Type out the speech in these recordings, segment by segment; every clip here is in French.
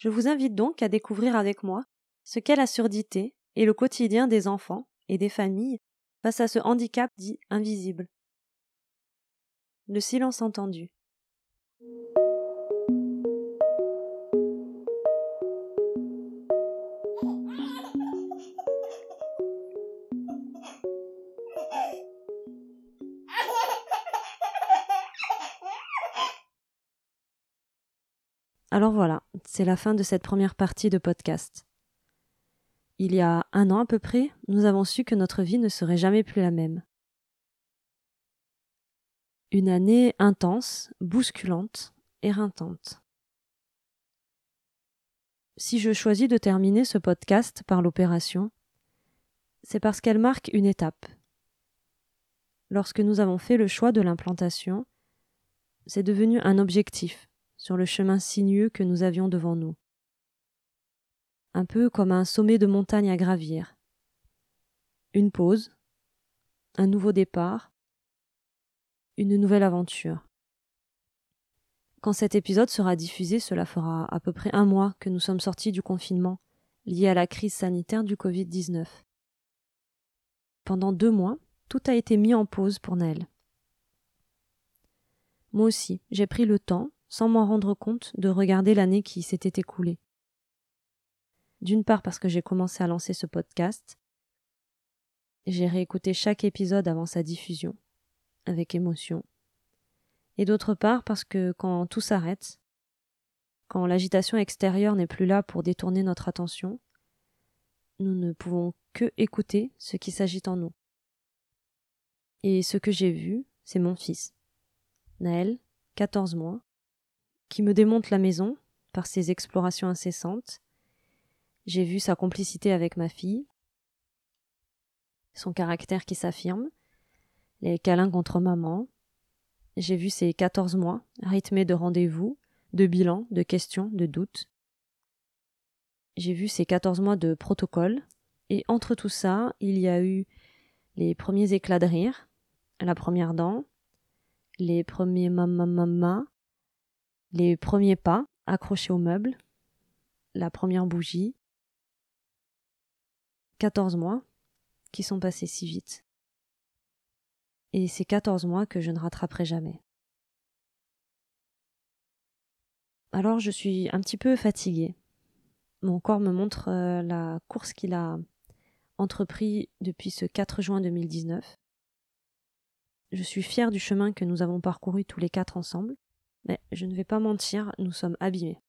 Je vous invite donc à découvrir avec moi ce qu'est la surdité et le quotidien des enfants et des familles face à ce handicap dit invisible. Le silence entendu. Alors voilà, c'est la fin de cette première partie de podcast. Il y a un an à peu près, nous avons su que notre vie ne serait jamais plus la même. Une année intense, bousculante, éreintante. Si je choisis de terminer ce podcast par l'opération, c'est parce qu'elle marque une étape. Lorsque nous avons fait le choix de l'implantation, c'est devenu un objectif, sur le chemin sinueux que nous avions devant nous. Un peu comme un sommet de montagne à gravir. Une pause, un nouveau départ, une nouvelle aventure. Quand cet épisode sera diffusé, cela fera à peu près un mois que nous sommes sortis du confinement lié à la crise sanitaire du Covid-19. Pendant deux mois, tout a été mis en pause pour Naël. Moi aussi, j'ai pris le temps, sans m'en rendre compte, de regarder l'année qui s'était écoulée. D'une part parce que j'ai commencé à lancer ce podcast, j'ai réécouté chaque épisode avant sa diffusion, avec émotion. Et d'autre part parce que quand tout s'arrête, quand l'agitation extérieure n'est plus là pour détourner notre attention, nous ne pouvons que écouter ce qui s'agite en nous. Et ce que j'ai vu, c'est mon fils, Naël, 14 mois, qui me démonte la maison par ses explorations incessantes. J'ai vu sa complicité avec ma fille, son caractère qui s'affirme, les câlins contre maman. J'ai vu ses quatorze mois rythmés de rendez-vous, de bilans, de questions, de doutes. J'ai vu ses quatorze mois de protocole, et entre tout ça, il y a eu les premiers éclats de rire, la première dent, les premiers mama mama, les premiers pas accrochés au meuble, la première bougie, 14 mois qui sont passés si vite. Et ces 14 mois que je ne rattraperai jamais. Alors je suis un petit peu fatiguée. Mon corps me montre euh, la course qu'il a entrepris depuis ce 4 juin 2019. Je suis fière du chemin que nous avons parcouru tous les quatre ensemble. Mais je ne vais pas mentir, nous sommes abîmés.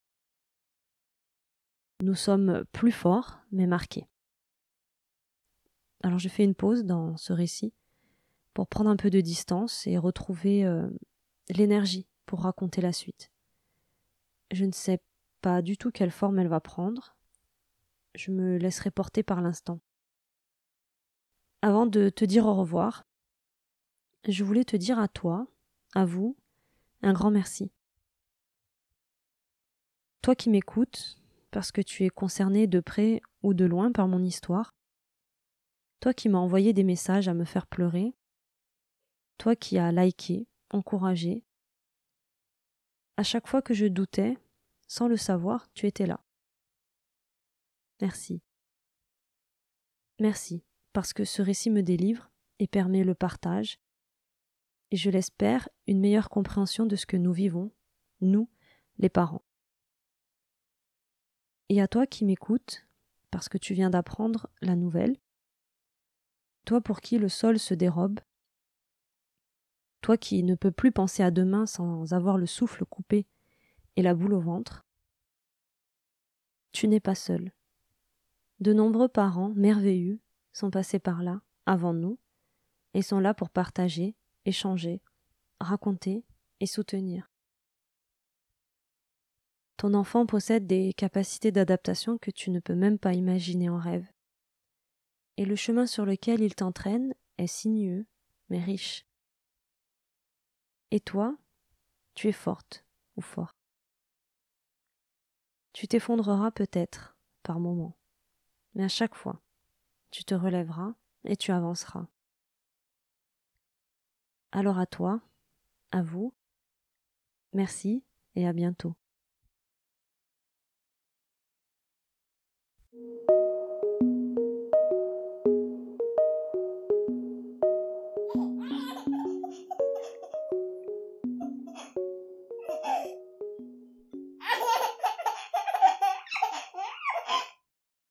Nous sommes plus forts, mais marqués. Alors je fais une pause dans ce récit pour prendre un peu de distance et retrouver euh, l'énergie pour raconter la suite. Je ne sais pas du tout quelle forme elle va prendre. Je me laisserai porter par l'instant. Avant de te dire au revoir, je voulais te dire à toi, à vous, un grand merci. Toi qui m'écoutes, parce que tu es concerné de près ou de loin par mon histoire, toi qui m'as envoyé des messages à me faire pleurer, toi qui as liké, encouragé, à chaque fois que je doutais, sans le savoir, tu étais là. Merci. Merci, parce que ce récit me délivre et permet le partage, et je l'espère, une meilleure compréhension de ce que nous vivons, nous, les parents. Et à toi qui m'écoutes, parce que tu viens d'apprendre la nouvelle, toi pour qui le sol se dérobe, toi qui ne peux plus penser à demain sans avoir le souffle coupé et la boule au ventre, tu n'es pas seul. De nombreux parents merveilleux sont passés par là, avant nous, et sont là pour partager, échanger, raconter et soutenir. Ton enfant possède des capacités d'adaptation que tu ne peux même pas imaginer en rêve. Et le chemin sur lequel il t'entraîne est sinueux, mais riche. Et toi, tu es forte ou fort. Tu t'effondreras peut-être par moments, mais à chaque fois, tu te relèveras et tu avanceras. Alors à toi, à vous, merci et à bientôt.